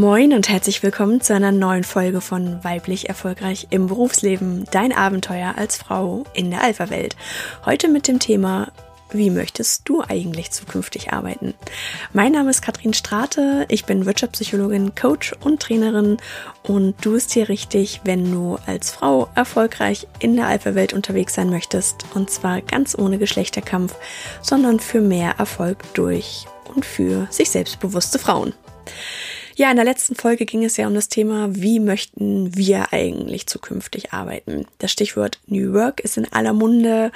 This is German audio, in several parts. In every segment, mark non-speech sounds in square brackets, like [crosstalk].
Moin und herzlich willkommen zu einer neuen Folge von Weiblich Erfolgreich im Berufsleben, dein Abenteuer als Frau in der Alpha-Welt. Heute mit dem Thema wie möchtest du eigentlich zukünftig arbeiten? Mein Name ist Katrin Strate, ich bin Wirtschaftspsychologin, Coach und Trainerin und du bist hier richtig, wenn du als Frau erfolgreich in der Alpha-Welt unterwegs sein möchtest und zwar ganz ohne Geschlechterkampf, sondern für mehr Erfolg durch und für sich selbstbewusste Frauen. Ja, in der letzten Folge ging es ja um das Thema, wie möchten wir eigentlich zukünftig arbeiten. Das Stichwort New Work ist in aller Munde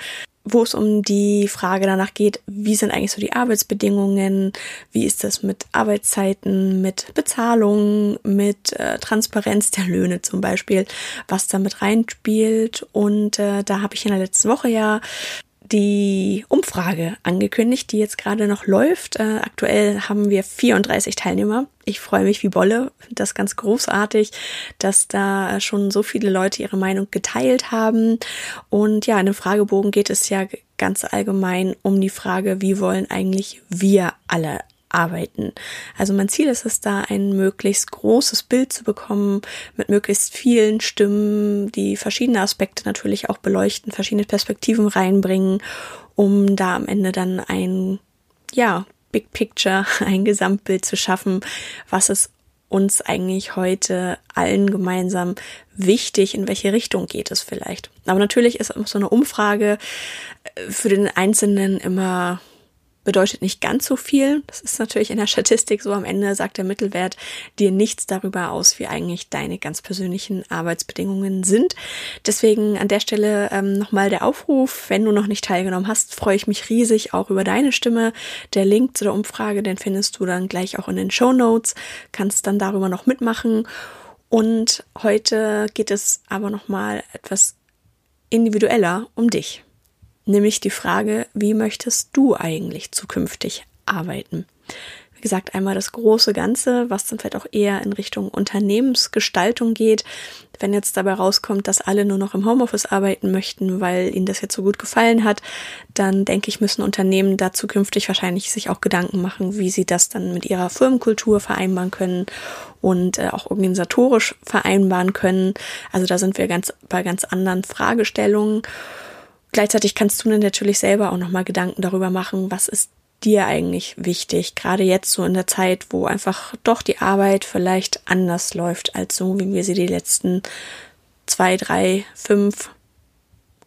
wo es um die Frage danach geht, wie sind eigentlich so die Arbeitsbedingungen, wie ist das mit Arbeitszeiten, mit Bezahlung, mit äh, Transparenz der Löhne zum Beispiel, was da mit reinspielt. Und äh, da habe ich in der letzten Woche ja die Umfrage angekündigt, die jetzt gerade noch läuft. Äh, aktuell haben wir 34 Teilnehmer. Ich freue mich wie Bolle. Das ganz großartig, dass da schon so viele Leute ihre Meinung geteilt haben. Und ja, in dem Fragebogen geht es ja ganz allgemein um die Frage, wie wollen eigentlich wir alle arbeiten. Also mein Ziel ist es da, ein möglichst großes Bild zu bekommen mit möglichst vielen Stimmen, die verschiedene Aspekte natürlich auch beleuchten, verschiedene Perspektiven reinbringen, um da am Ende dann ein, ja, Big Picture, [laughs] ein Gesamtbild zu schaffen, was es uns eigentlich heute allen gemeinsam wichtig, in welche Richtung geht es vielleicht. Aber natürlich ist so eine Umfrage äh, für den Einzelnen immer bedeutet nicht ganz so viel. Das ist natürlich in der Statistik so. Am Ende sagt der Mittelwert dir nichts darüber aus, wie eigentlich deine ganz persönlichen Arbeitsbedingungen sind. Deswegen an der Stelle ähm, nochmal der Aufruf. Wenn du noch nicht teilgenommen hast, freue ich mich riesig auch über deine Stimme. Der Link zu der Umfrage, den findest du dann gleich auch in den Show Notes. Kannst dann darüber noch mitmachen. Und heute geht es aber nochmal etwas individueller um dich nämlich die Frage, wie möchtest du eigentlich zukünftig arbeiten? Wie gesagt, einmal das große Ganze, was dann vielleicht auch eher in Richtung Unternehmensgestaltung geht. Wenn jetzt dabei rauskommt, dass alle nur noch im Homeoffice arbeiten möchten, weil ihnen das jetzt so gut gefallen hat, dann denke ich, müssen Unternehmen da zukünftig wahrscheinlich sich auch Gedanken machen, wie sie das dann mit ihrer Firmenkultur vereinbaren können und äh, auch organisatorisch vereinbaren können. Also da sind wir ganz bei ganz anderen Fragestellungen. Gleichzeitig kannst du dir natürlich selber auch nochmal Gedanken darüber machen, was ist dir eigentlich wichtig, gerade jetzt so in der Zeit, wo einfach doch die Arbeit vielleicht anders läuft als so, wie wir sie die letzten zwei, drei, fünf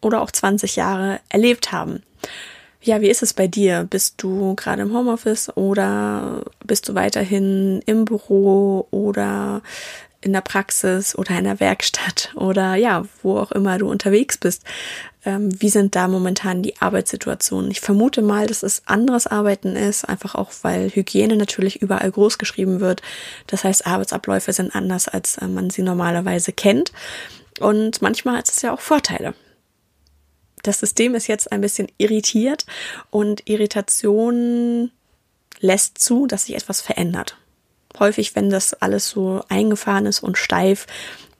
oder auch 20 Jahre erlebt haben. Ja, wie ist es bei dir? Bist du gerade im Homeoffice oder bist du weiterhin im Büro oder in der Praxis oder in der Werkstatt [laughs] oder ja, wo auch immer du unterwegs bist. Ähm, wie sind da momentan die Arbeitssituationen? Ich vermute mal, dass es anderes Arbeiten ist, einfach auch, weil Hygiene natürlich überall groß geschrieben wird. Das heißt, Arbeitsabläufe sind anders, als äh, man sie normalerweise kennt. Und manchmal hat es ja auch Vorteile. Das System ist jetzt ein bisschen irritiert und Irritation lässt zu, dass sich etwas verändert häufig, wenn das alles so eingefahren ist und steif,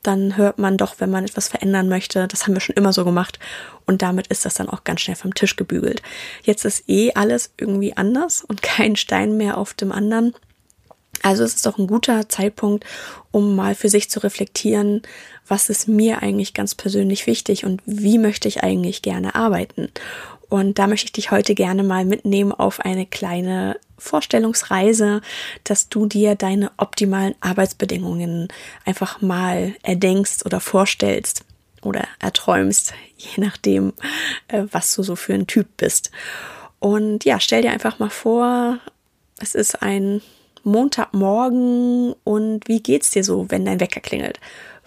dann hört man doch, wenn man etwas verändern möchte, das haben wir schon immer so gemacht und damit ist das dann auch ganz schnell vom Tisch gebügelt. Jetzt ist eh alles irgendwie anders und [laughs] kein Stein mehr auf dem anderen. Also es ist doch ein guter Zeitpunkt, um mal für sich zu reflektieren, was ist mir eigentlich ganz persönlich wichtig und wie möchte ich eigentlich gerne arbeiten. Und da möchte ich dich heute gerne mal mitnehmen auf eine kleine Vorstellungsreise, dass du dir deine optimalen Arbeitsbedingungen einfach mal erdenkst oder vorstellst oder erträumst, [laughs] je nachdem, äh, was du so für ein Typ bist. Und ja, stell dir einfach mal vor, es ist ein Montagmorgen und wie geht's dir so, wenn dein Wecker klingelt?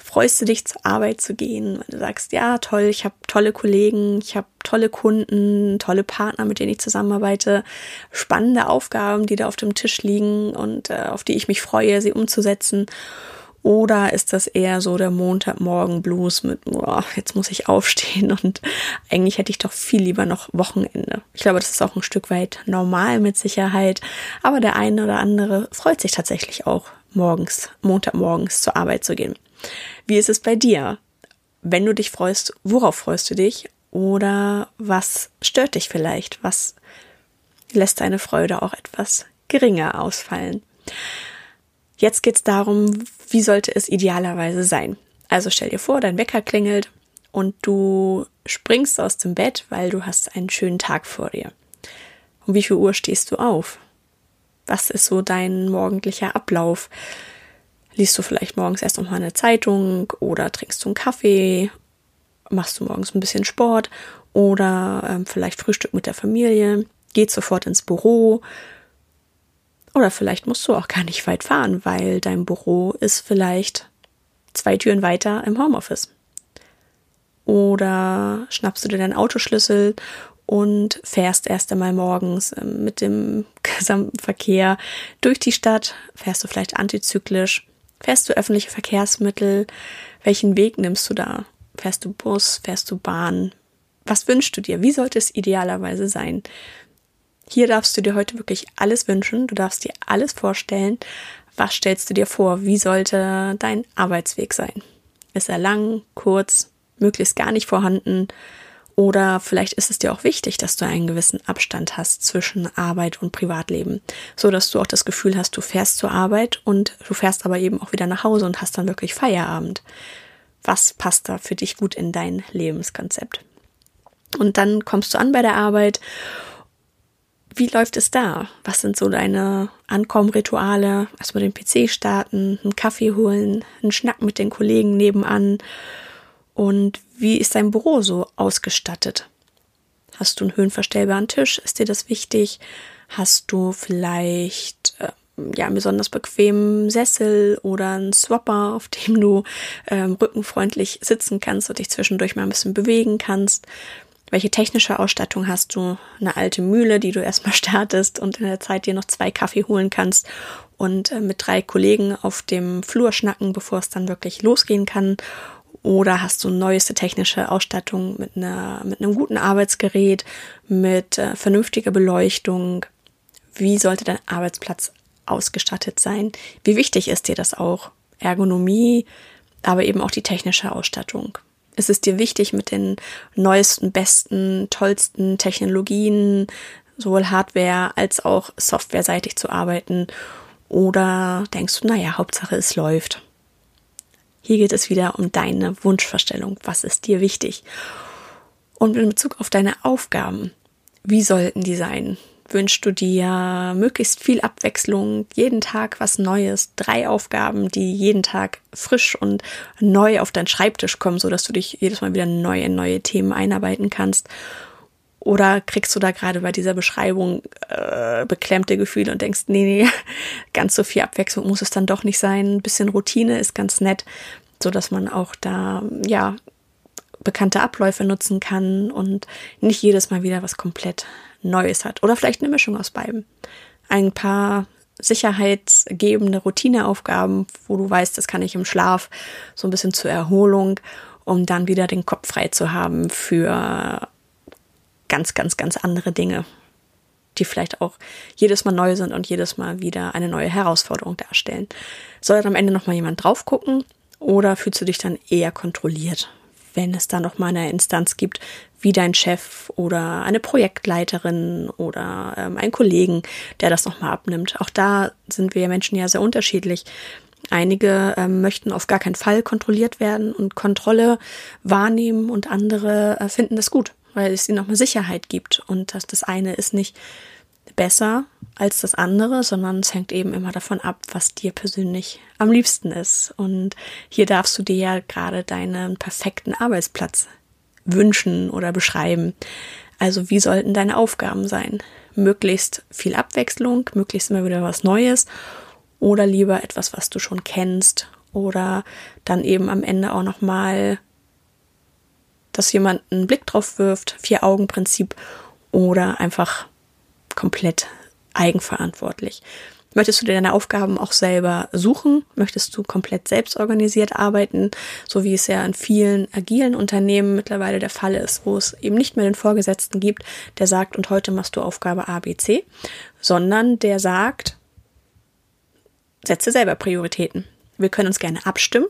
Freust du dich zur Arbeit zu gehen, du sagst, ja, toll, ich habe tolle Kollegen, ich habe tolle Kunden, tolle Partner, mit denen ich zusammenarbeite, spannende Aufgaben, die da auf dem Tisch liegen und äh, auf die ich mich freue, sie umzusetzen. Oder ist das eher so der Montagmorgen-Blues mit, boah, jetzt muss ich aufstehen und eigentlich hätte ich doch viel lieber noch Wochenende. Ich glaube, das ist auch ein Stück weit normal mit Sicherheit. Aber der eine oder andere freut sich tatsächlich auch morgens, Montagmorgens zur Arbeit zu gehen. Wie ist es bei dir? Wenn du dich freust, worauf freust du dich? Oder was stört dich vielleicht? Was lässt deine Freude auch etwas geringer ausfallen? Jetzt geht es darum, wie sollte es idealerweise sein. Also stell dir vor, dein Wecker klingelt und du springst aus dem Bett, weil du hast einen schönen Tag vor dir. Um wie viel Uhr stehst du auf? Was ist so dein morgendlicher Ablauf? Liest du vielleicht morgens erst noch mal eine Zeitung oder trinkst du einen Kaffee? Machst du morgens ein bisschen Sport oder ähm, vielleicht Frühstück mit der Familie? Geht sofort ins Büro? Oder vielleicht musst du auch gar nicht weit fahren, weil dein Büro ist vielleicht zwei Türen weiter im Homeoffice. Oder schnappst du dir deinen Autoschlüssel und fährst erst einmal morgens ähm, mit dem [laughs] gesamten Verkehr durch die Stadt, fährst du vielleicht antizyklisch, fährst du öffentliche Verkehrsmittel, welchen Weg nimmst du da? Fährst du Bus, fährst du Bahn? Was wünschst du dir? Wie sollte es idealerweise sein? Hier darfst du dir heute wirklich alles wünschen, du darfst dir alles vorstellen. Was stellst du dir vor? Wie sollte dein Arbeitsweg sein? Ist er lang, kurz, möglichst gar nicht vorhanden? Oder vielleicht ist es dir auch wichtig, dass du einen gewissen Abstand hast zwischen Arbeit und Privatleben, so dass du auch das Gefühl hast, du fährst zur Arbeit und du fährst aber eben auch wieder nach Hause und hast dann wirklich Feierabend. Was passt da für dich gut in dein Lebenskonzept? Und dann kommst du an bei der Arbeit. Wie läuft es da? Was sind so deine Ankommenrituale? Erstmal den PC starten, einen Kaffee holen, einen Schnack mit den Kollegen nebenan und wie ist dein Büro so ausgestattet? Hast du einen höhenverstellbaren Tisch? Ist dir das wichtig? Hast du vielleicht äh, ja einen besonders bequemen Sessel oder einen Swapper, [laughs] auf dem du ähm, rückenfreundlich sitzen kannst und dich zwischendurch mal ein bisschen bewegen kannst? Welche technische Ausstattung hast du? Eine alte Mühle, die du [laughs] erstmal startest und in der Zeit dir noch zwei Kaffee holen kannst und äh, mit drei Kollegen auf dem Flur schnacken, bevor es dann wirklich losgehen kann? Oder hast du neueste technische Ausstattung mit, einer, mit einem guten Arbeitsgerät, mit äh, vernünftiger Beleuchtung? Wie sollte dein Arbeitsplatz ausgestattet sein? Wie wichtig ist dir das auch? Ergonomie, aber eben auch die technische Ausstattung. Ist es dir wichtig, mit den neuesten, besten, tollsten Technologien, sowohl Hardware als auch softwareseitig zu arbeiten? Oder denkst du, naja, Hauptsache es läuft? Hier geht es wieder um deine Wunschvorstellung. Was ist dir wichtig? Und in Bezug auf deine Aufgaben, wie sollten die sein? Wünschst du dir möglichst viel Abwechslung, jeden Tag was Neues, drei Aufgaben, die jeden Tag frisch und neu auf deinen Schreibtisch kommen, sodass du dich jedes Mal wieder neu in neue Themen einarbeiten kannst? Oder kriegst du da gerade bei dieser Beschreibung äh, beklemmte Gefühle und denkst, nee, nee, [laughs] ganz so viel Abwechslung muss es dann doch nicht sein. Ein bisschen Routine ist ganz nett, so dass man auch da, ja, bekannte Abläufe nutzen kann und nicht jedes Mal wieder was komplett Neues hat. Oder vielleicht eine Mischung aus beiden. Ein paar sicherheitsgebende Routineaufgaben, wo du weißt, das kann ich im Schlaf so ein bisschen zur Erholung, um dann wieder den Kopf frei zu haben für ganz, ganz, ganz andere Dinge, die vielleicht auch jedes Mal neu sind und jedes Mal wieder eine neue Herausforderung darstellen. Soll dann am Ende nochmal jemand drauf gucken oder fühlst du dich dann eher kontrolliert, wenn es da nochmal eine Instanz gibt, wie dein Chef oder eine Projektleiterin oder ähm, ein Kollegen, der das nochmal abnimmt. Auch da sind wir Menschen ja sehr unterschiedlich. Einige ähm, möchten auf gar keinen Fall kontrolliert werden und Kontrolle wahrnehmen und andere äh, finden das gut weil es ihnen nochmal Sicherheit gibt. Und das, das eine ist nicht besser als das andere, sondern es hängt eben immer davon ab, was dir persönlich am liebsten ist. Und hier darfst du dir ja gerade deinen perfekten Arbeitsplatz wünschen oder beschreiben. Also wie sollten deine Aufgaben sein? Möglichst viel Abwechslung, möglichst immer wieder was Neues oder lieber etwas, was du schon kennst oder dann eben am Ende auch noch mal dass jemand einen Blick drauf wirft, Vier-Augen-Prinzip oder einfach komplett eigenverantwortlich. Möchtest du dir deine Aufgaben auch selber suchen? Möchtest du komplett selbst organisiert arbeiten, so wie es ja in vielen agilen Unternehmen mittlerweile der Fall ist, wo es eben nicht mehr den Vorgesetzten gibt, der sagt, und heute machst du Aufgabe A, B, C, sondern der sagt, setze selber Prioritäten. Wir können uns gerne abstimmen,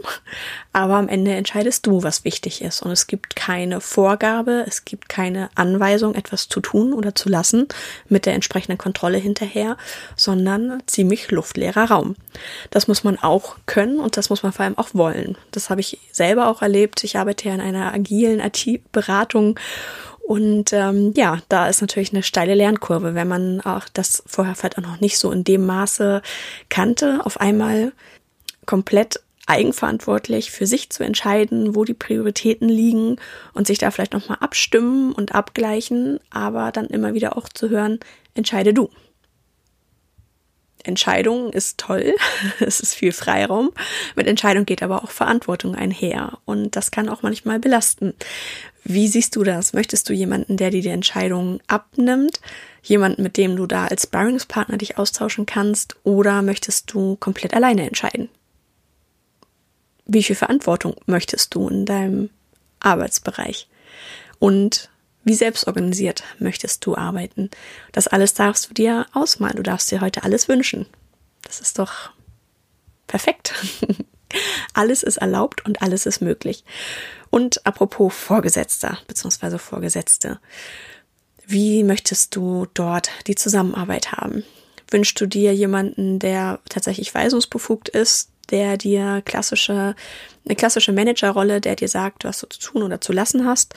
aber am Ende entscheidest du, was wichtig ist. Und es gibt keine Vorgabe, es gibt keine Anweisung, etwas zu tun oder zu lassen mit der entsprechenden Kontrolle hinterher, sondern ziemlich luftleerer Raum. Das muss man auch können und das muss man vor allem auch wollen. Das habe ich selber auch erlebt. Ich arbeite ja in einer agilen IT-Beratung und ähm, ja, da ist natürlich eine steile Lernkurve, wenn man auch das vorher vielleicht auch noch nicht so in dem Maße kannte, auf einmal komplett eigenverantwortlich für sich zu entscheiden, wo die Prioritäten liegen und sich da vielleicht nochmal abstimmen und abgleichen, aber dann immer wieder auch zu hören, entscheide du. Entscheidung ist toll, [laughs] es ist viel Freiraum. Mit Entscheidung geht aber auch Verantwortung einher und das kann auch manchmal belasten. Wie siehst du das? Möchtest du jemanden, der dir die Entscheidung abnimmt? Jemanden, mit dem du da als Sparringspartner dich austauschen kannst? Oder möchtest du komplett alleine entscheiden? Wie viel Verantwortung möchtest du in deinem Arbeitsbereich? Und wie selbstorganisiert möchtest du arbeiten? Das alles darfst du dir ausmalen. Du darfst dir heute alles wünschen. Das ist doch perfekt. [laughs] alles ist erlaubt und alles ist möglich. Und apropos Vorgesetzter bzw. Vorgesetzte. Wie möchtest du dort die Zusammenarbeit haben? Wünschst du dir jemanden, der tatsächlich weisungsbefugt ist, der dir klassische, eine klassische Managerrolle, der dir sagt, was du zu tun oder zu lassen hast?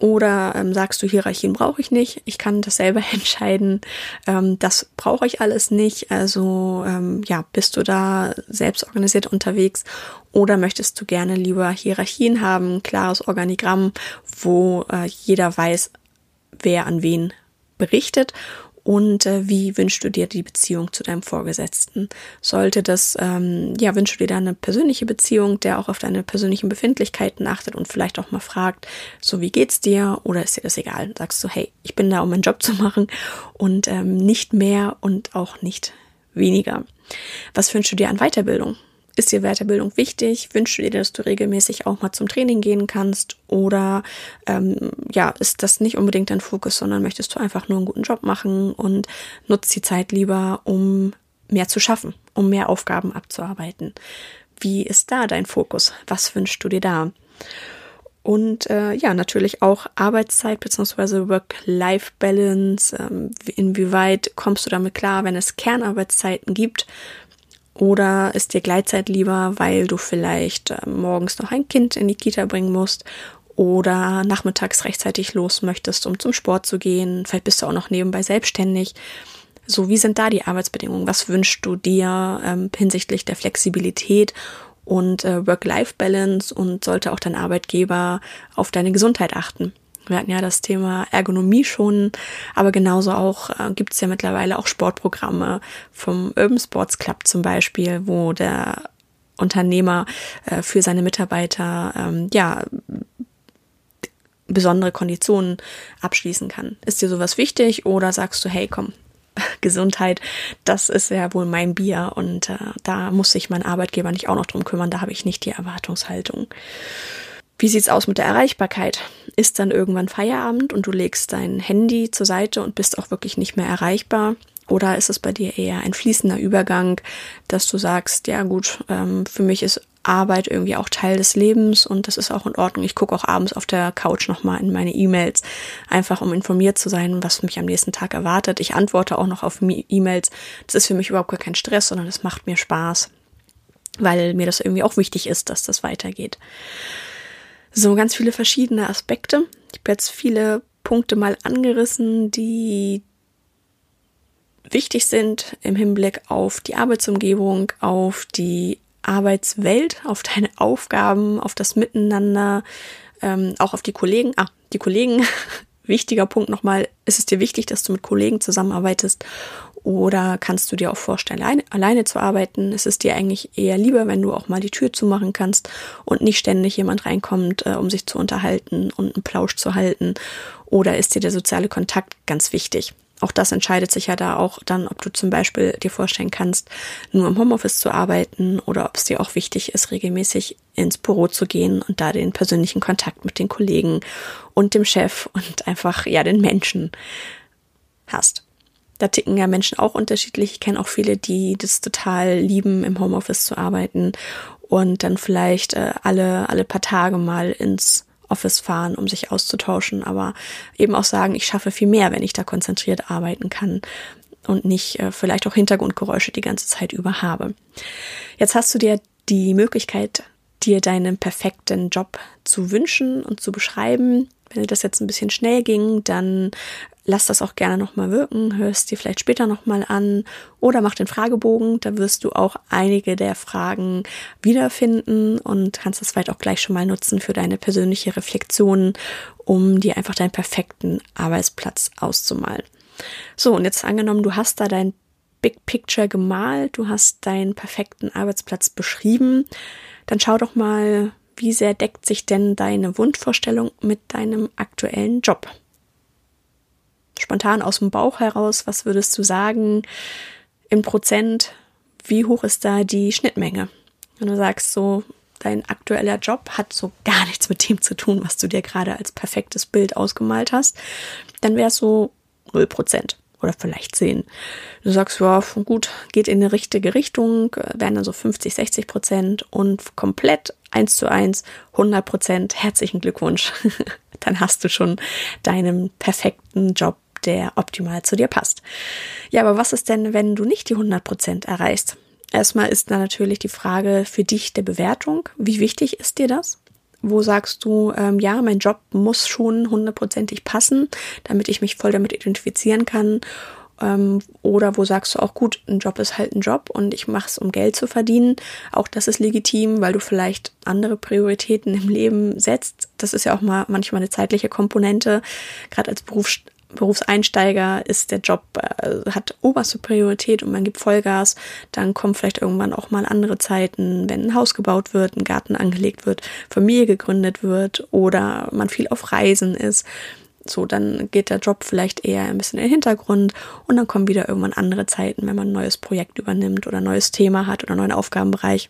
Oder ähm, sagst du, Hierarchien brauche ich nicht, ich kann das selber [laughs] entscheiden, ähm, das brauche ich alles nicht. Also ähm, ja, bist du da selbst organisiert unterwegs oder möchtest du gerne lieber Hierarchien haben, klares Organigramm, wo äh, jeder weiß, wer an wen berichtet und äh, wie wünschst du dir die Beziehung zu deinem Vorgesetzten? Sollte das, ähm, ja, wünschst du dir da eine persönliche Beziehung, der auch auf deine persönlichen Befindlichkeiten achtet und vielleicht auch mal fragt, so wie geht's dir oder ist dir das egal? Sagst du, hey, ich bin da, um meinen Job zu machen und ähm, nicht mehr und auch nicht weniger. Was wünschst du dir an Weiterbildung? Ist dir Weiterbildung wichtig? Wünschst du dir, dass du regelmäßig auch mal zum Training gehen kannst? Oder ähm, ja, ist das nicht unbedingt dein Fokus, sondern möchtest du einfach nur einen guten Job machen und nutzt die Zeit lieber, um mehr zu schaffen, um mehr Aufgaben abzuarbeiten? Wie ist da dein Fokus? Was wünschst du dir da? Und äh, ja, natürlich auch Arbeitszeit bzw. Work-Life-Balance. Ähm, inwieweit kommst du damit klar, wenn es Kernarbeitszeiten gibt? Oder ist dir Gleitzeit lieber, weil du vielleicht äh, morgens noch ein Kind in die Kita bringen musst oder nachmittags rechtzeitig los möchtest, um zum Sport zu gehen. Vielleicht bist du auch noch nebenbei selbstständig. So, wie sind da die Arbeitsbedingungen? Was wünschst du dir ähm, hinsichtlich der Flexibilität und äh, Work-Life-Balance und sollte auch dein Arbeitgeber auf deine Gesundheit achten? Wir hatten ja das Thema Ergonomie schon, aber genauso auch äh, gibt es ja mittlerweile auch Sportprogramme vom Urban Sports Club zum Beispiel, wo der Unternehmer äh, für seine Mitarbeiter ähm, ja besondere Konditionen abschließen kann. Ist dir sowas wichtig oder sagst du, hey, komm, [laughs] Gesundheit, das ist ja wohl mein Bier und äh, da muss sich mein Arbeitgeber nicht auch noch drum kümmern, da habe ich nicht die Erwartungshaltung. Wie sieht's aus mit der Erreichbarkeit? Ist dann irgendwann Feierabend und du legst dein Handy zur Seite und bist auch wirklich nicht mehr erreichbar? Oder ist es bei dir eher ein fließender Übergang, dass du sagst, ja gut, ähm, für mich ist Arbeit irgendwie auch Teil des Lebens und das ist auch in Ordnung. Ich gucke auch abends auf der Couch nochmal in meine E-Mails, einfach um informiert zu sein, was mich am nächsten Tag erwartet. Ich antworte auch noch auf E-Mails. Das ist für mich überhaupt gar kein Stress, sondern es macht mir Spaß, weil mir das irgendwie auch wichtig ist, dass das weitergeht. So ganz viele verschiedene Aspekte. Ich habe jetzt viele Punkte mal angerissen, die wichtig sind im Hinblick auf die Arbeitsumgebung, auf die Arbeitswelt, auf [laughs] deine Aufgaben, auf das Miteinander, ähm, auch auf die Kollegen. Ah, die Kollegen. [laughs] Wichtiger Punkt nochmal, ist es dir wichtig, dass du mit Kollegen zusammenarbeitest oder kannst du dir auch vorstellen, alleine, alleine zu arbeiten? Ist es dir eigentlich eher lieber, wenn du auch mal die Tür zumachen kannst und nicht ständig jemand reinkommt, äh, um sich zu unterhalten und einen Plausch zu halten? Oder ist dir der soziale Kontakt ganz wichtig? Auch das entscheidet sich ja da auch dann, ob du zum Beispiel dir vorstellen kannst, nur im Homeoffice zu arbeiten oder ob es dir auch wichtig ist, regelmäßig ins Büro zu gehen und da den persönlichen Kontakt mit den Kollegen und dem Chef und einfach, ja, den Menschen hast. Da ticken ja Menschen auch unterschiedlich. Ich kenne auch viele, die das total lieben, im Homeoffice zu arbeiten und dann vielleicht äh, alle, alle paar Tage mal ins Office fahren, um sich auszutauschen, aber eben auch sagen, ich schaffe viel mehr, wenn ich da konzentriert arbeiten kann und nicht äh, vielleicht auch Hintergrundgeräusche die ganze Zeit über habe. Jetzt hast du dir die Möglichkeit, dir deinen perfekten Job zu wünschen und zu beschreiben. Wenn das jetzt ein bisschen schnell ging, dann lass das auch gerne nochmal wirken, hörst dir vielleicht später nochmal an oder mach den Fragebogen, da wirst du auch einige der Fragen wiederfinden und kannst das vielleicht auch gleich schon mal nutzen für deine persönliche Reflexion, um dir einfach deinen perfekten Arbeitsplatz auszumalen. So, und jetzt angenommen, du hast da dein Big Picture gemalt, du hast deinen perfekten Arbeitsplatz beschrieben, dann schau doch mal, wie sehr deckt sich denn deine Wunschvorstellung mit deinem aktuellen Job? Spontan aus dem Bauch heraus, was würdest du sagen in Prozent? Wie hoch ist da die Schnittmenge? Wenn du sagst, so dein aktueller Job hat so gar nichts mit dem zu tun, was du dir gerade als perfektes Bild ausgemalt hast, dann wäre es so 0 Prozent oder vielleicht 10. Du sagst, ja, gut, geht in eine richtige Richtung, wären dann so 50, 60 Prozent und komplett eins zu eins 100 Prozent. Herzlichen Glückwunsch. [laughs] dann hast du schon deinen perfekten Job der optimal zu dir passt. Ja, aber was ist denn, wenn du nicht die 100 Prozent erreichst? Erstmal ist da natürlich die Frage für dich der Bewertung. Wie wichtig ist dir das? Wo sagst du, ähm, ja, mein Job muss schon hundertprozentig passen, damit ich mich voll damit identifizieren kann? Ähm, oder wo sagst du auch, gut, ein Job ist halt ein Job und ich mache es, um Geld zu verdienen. Auch das ist legitim, weil du vielleicht andere Prioritäten im Leben setzt. Das ist ja auch mal manchmal eine zeitliche Komponente. Gerade als Berufs Berufseinsteiger ist der Job, äh, hat oberste Priorität und man gibt Vollgas. Dann kommen vielleicht irgendwann auch mal andere Zeiten, wenn ein Haus gebaut wird, ein Garten angelegt wird, Familie gegründet wird oder man viel auf Reisen ist. So, dann geht der Job vielleicht eher ein bisschen in den Hintergrund und dann kommen wieder irgendwann andere Zeiten, wenn man ein neues Projekt übernimmt oder ein neues Thema hat oder einen neuen Aufgabenbereich.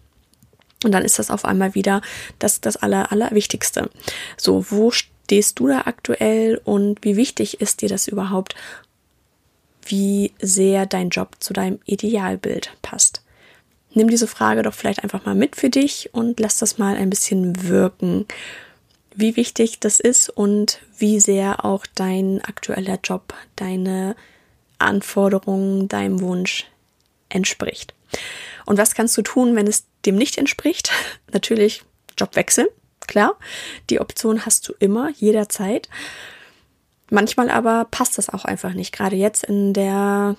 Und dann ist das auf einmal wieder das, das Aller, Allerwichtigste. So, wo stehst du da aktuell und wie wichtig ist dir das überhaupt, wie sehr dein Job zu deinem Idealbild passt? Nimm diese Frage doch vielleicht einfach mal mit für dich und lass das mal ein bisschen wirken, wie wichtig das ist und wie sehr auch dein aktueller Job, deine Anforderungen, deinem Wunsch entspricht. Und was kannst du tun, wenn es dem nicht entspricht? [laughs] Natürlich Jobwechsel. Klar, die Option hast du immer, jederzeit. Manchmal aber passt das auch einfach nicht. Gerade jetzt in der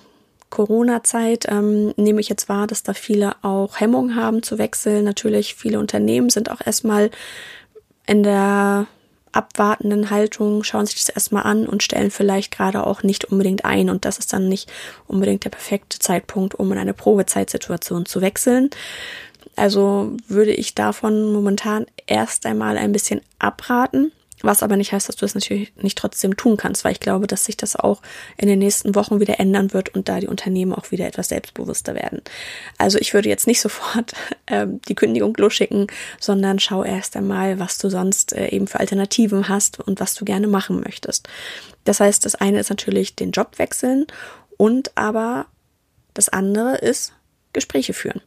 Corona-Zeit ähm, nehme ich jetzt wahr, dass da viele auch Hemmungen haben zu wechseln. Natürlich, viele Unternehmen sind auch erstmal in der abwartenden Haltung, schauen sich das erstmal an und stellen vielleicht gerade auch nicht unbedingt ein. Und das ist dann nicht unbedingt der perfekte Zeitpunkt, um in eine Probezeitsituation zu wechseln. Also würde ich davon momentan erst einmal ein bisschen abraten, was aber nicht heißt, dass du es natürlich nicht trotzdem tun kannst, weil ich glaube, dass sich das auch in den nächsten Wochen wieder ändern wird und da die Unternehmen auch wieder etwas selbstbewusster werden. Also ich würde jetzt nicht [laughs] sofort äh, die Kündigung losschicken, sondern schau erst einmal, was du sonst äh, eben für Alternativen hast und was du gerne machen möchtest. Das heißt, das eine ist natürlich den Job wechseln und aber das andere ist Gespräche führen.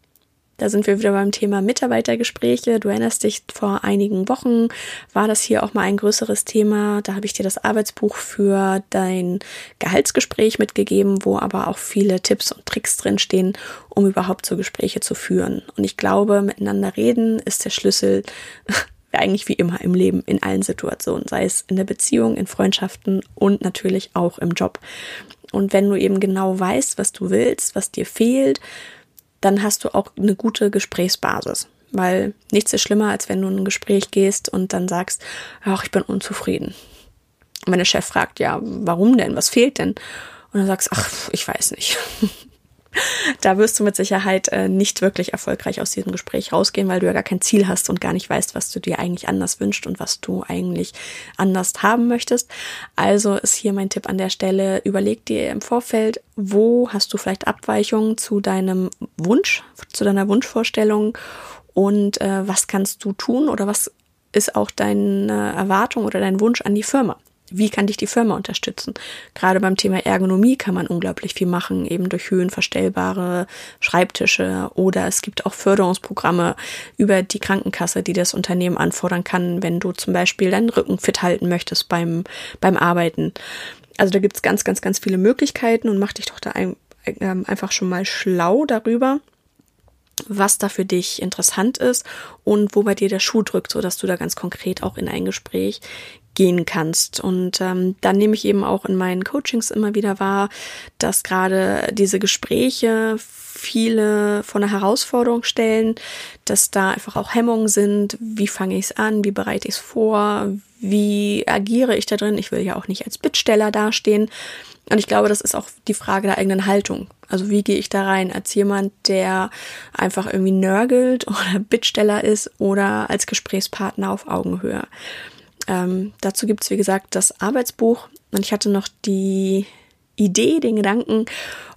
Da sind wir wieder beim Thema Mitarbeitergespräche. Du erinnerst dich, vor einigen Wochen war das hier auch mal ein größeres Thema. Da habe ich dir das Arbeitsbuch für dein Gehaltsgespräch mitgegeben, wo aber auch viele Tipps und Tricks drinstehen, um überhaupt so Gespräche zu führen. Und ich glaube, miteinander reden ist der Schlüssel [laughs] eigentlich wie immer im Leben, in allen Situationen, sei es in der Beziehung, in Freundschaften und natürlich auch im Job. Und wenn du eben genau weißt, was du willst, was dir fehlt, dann hast du auch eine gute Gesprächsbasis. Weil nichts ist schlimmer, als wenn du in ein Gespräch gehst und dann sagst, ach, ich bin unzufrieden. Und der Chef fragt, ja, warum denn? Was fehlt denn? Und dann sagst, ach, ich weiß nicht. [laughs] [laughs] da wirst du mit Sicherheit äh, nicht wirklich erfolgreich aus diesem Gespräch rausgehen, weil du ja gar kein Ziel hast und gar nicht weißt, was du dir eigentlich anders wünschst und was du eigentlich anders haben möchtest. Also ist hier mein Tipp an der Stelle, überleg dir im Vorfeld, wo hast du vielleicht Abweichungen zu deinem Wunsch, zu deiner Wunschvorstellung und äh, was kannst du tun oder was ist auch deine Erwartung oder dein Wunsch an die Firma. Wie kann dich die Firma unterstützen? Gerade beim Thema Ergonomie kann man unglaublich viel machen, eben durch höhenverstellbare Schreibtische oder es gibt auch Förderungsprogramme über die Krankenkasse, die das Unternehmen anfordern kann, wenn du zum Beispiel deinen Rücken fit halten möchtest beim, beim Arbeiten. Also da gibt's ganz, ganz, ganz viele Möglichkeiten und mach dich doch da ein, äh, einfach schon mal schlau darüber was da für dich interessant ist und wo bei dir der Schuh drückt, so dass du da ganz konkret auch in ein Gespräch gehen kannst. Und ähm, dann nehme ich eben auch in meinen Coachings immer wieder wahr, dass gerade diese Gespräche viele vor eine Herausforderung stellen, dass da einfach auch Hemmungen sind. Wie fange ich es an? Wie bereite ich es vor? Wie agiere ich da drin? Ich will ja auch nicht als Bittsteller dastehen. Und ich glaube, das ist auch die Frage der eigenen Haltung. Also wie gehe ich da rein? Als jemand, der einfach irgendwie nörgelt [laughs] oder Bittsteller ist oder als Gesprächspartner auf Augenhöhe. Ähm, dazu gibt's wie gesagt, das Arbeitsbuch. Und ich hatte noch die Idee, den Gedanken,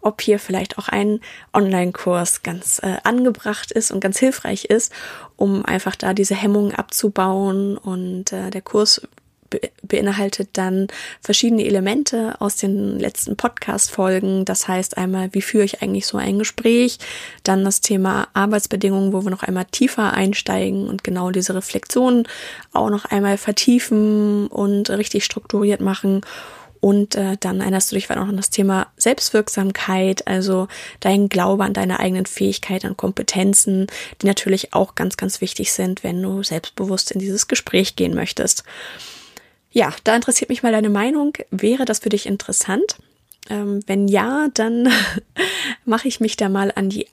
ob hier vielleicht auch ein Online-Kurs ganz äh, angebracht ist und ganz hilfreich ist, um einfach da diese Hemmungen abzubauen. Und äh, der Kurs beinhaltet dann verschiedene Elemente aus den letzten Podcast-Folgen. Das heißt einmal, wie führe ich eigentlich so ein Gespräch? Dann das Thema Arbeitsbedingungen, wo wir noch einmal tiefer einsteigen und genau diese Reflexionen auch noch einmal vertiefen und richtig strukturiert machen. Und äh, dann erinnerst du dich noch an das Thema Selbstwirksamkeit, also dein Glaube an deine eigenen Fähigkeiten und Kompetenzen, die natürlich auch ganz, ganz wichtig sind, wenn du selbstbewusst in dieses Gespräch gehen möchtest. Ja, da interessiert mich mal deine Meinung. Wäre das für dich interessant? Ähm, wenn ja, dann [laughs] mache ich mich da mal an die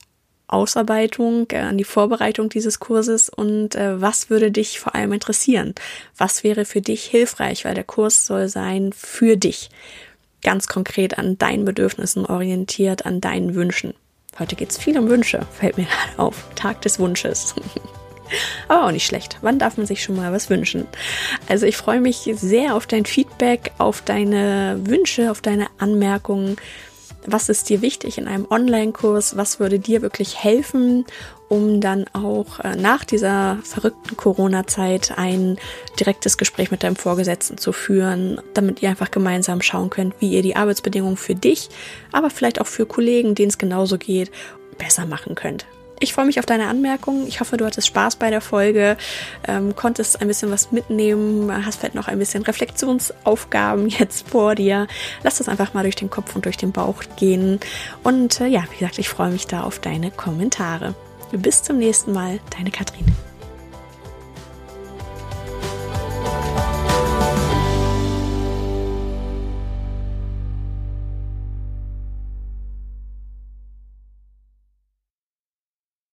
Ausarbeitung, äh, an die Vorbereitung dieses Kurses und äh, was würde dich vor allem interessieren? Was wäre für dich hilfreich? Weil der Kurs soll sein für dich. Ganz konkret an deinen Bedürfnissen orientiert, an deinen Wünschen. Heute geht es viel um Wünsche, fällt mir [laughs] auf. Tag des Wunsches. [laughs] [laughs] Aber auch nicht schlecht. Wann darf man sich schon mal was wünschen? Also ich freue mich sehr auf dein Feedback, auf deine Wünsche, auf deine Anmerkungen. Was ist dir wichtig in einem Online-Kurs? Was würde dir wirklich helfen, um dann auch äh, nach dieser verrückten Corona-Zeit ein direktes Gespräch mit deinem Vorgesetzten zu führen, damit ihr einfach gemeinsam schauen könnt, wie ihr die Arbeitsbedingungen für dich, aber vielleicht auch für Kollegen, denen es genauso geht, besser machen könnt. Ich freue mich auf deine Anmerkungen. Ich hoffe, du hattest Spaß bei der Folge, ähm, konntest ein bisschen was mitnehmen, hast vielleicht noch ein bisschen Reflexionsaufgaben [laughs] jetzt vor dir. Lass das einfach mal durch den Kopf und durch den Bauch gehen. Und äh, ja, wie gesagt, ich freue mich da auf deine Kommentare. Bis zum nächsten Mal, deine Katrin.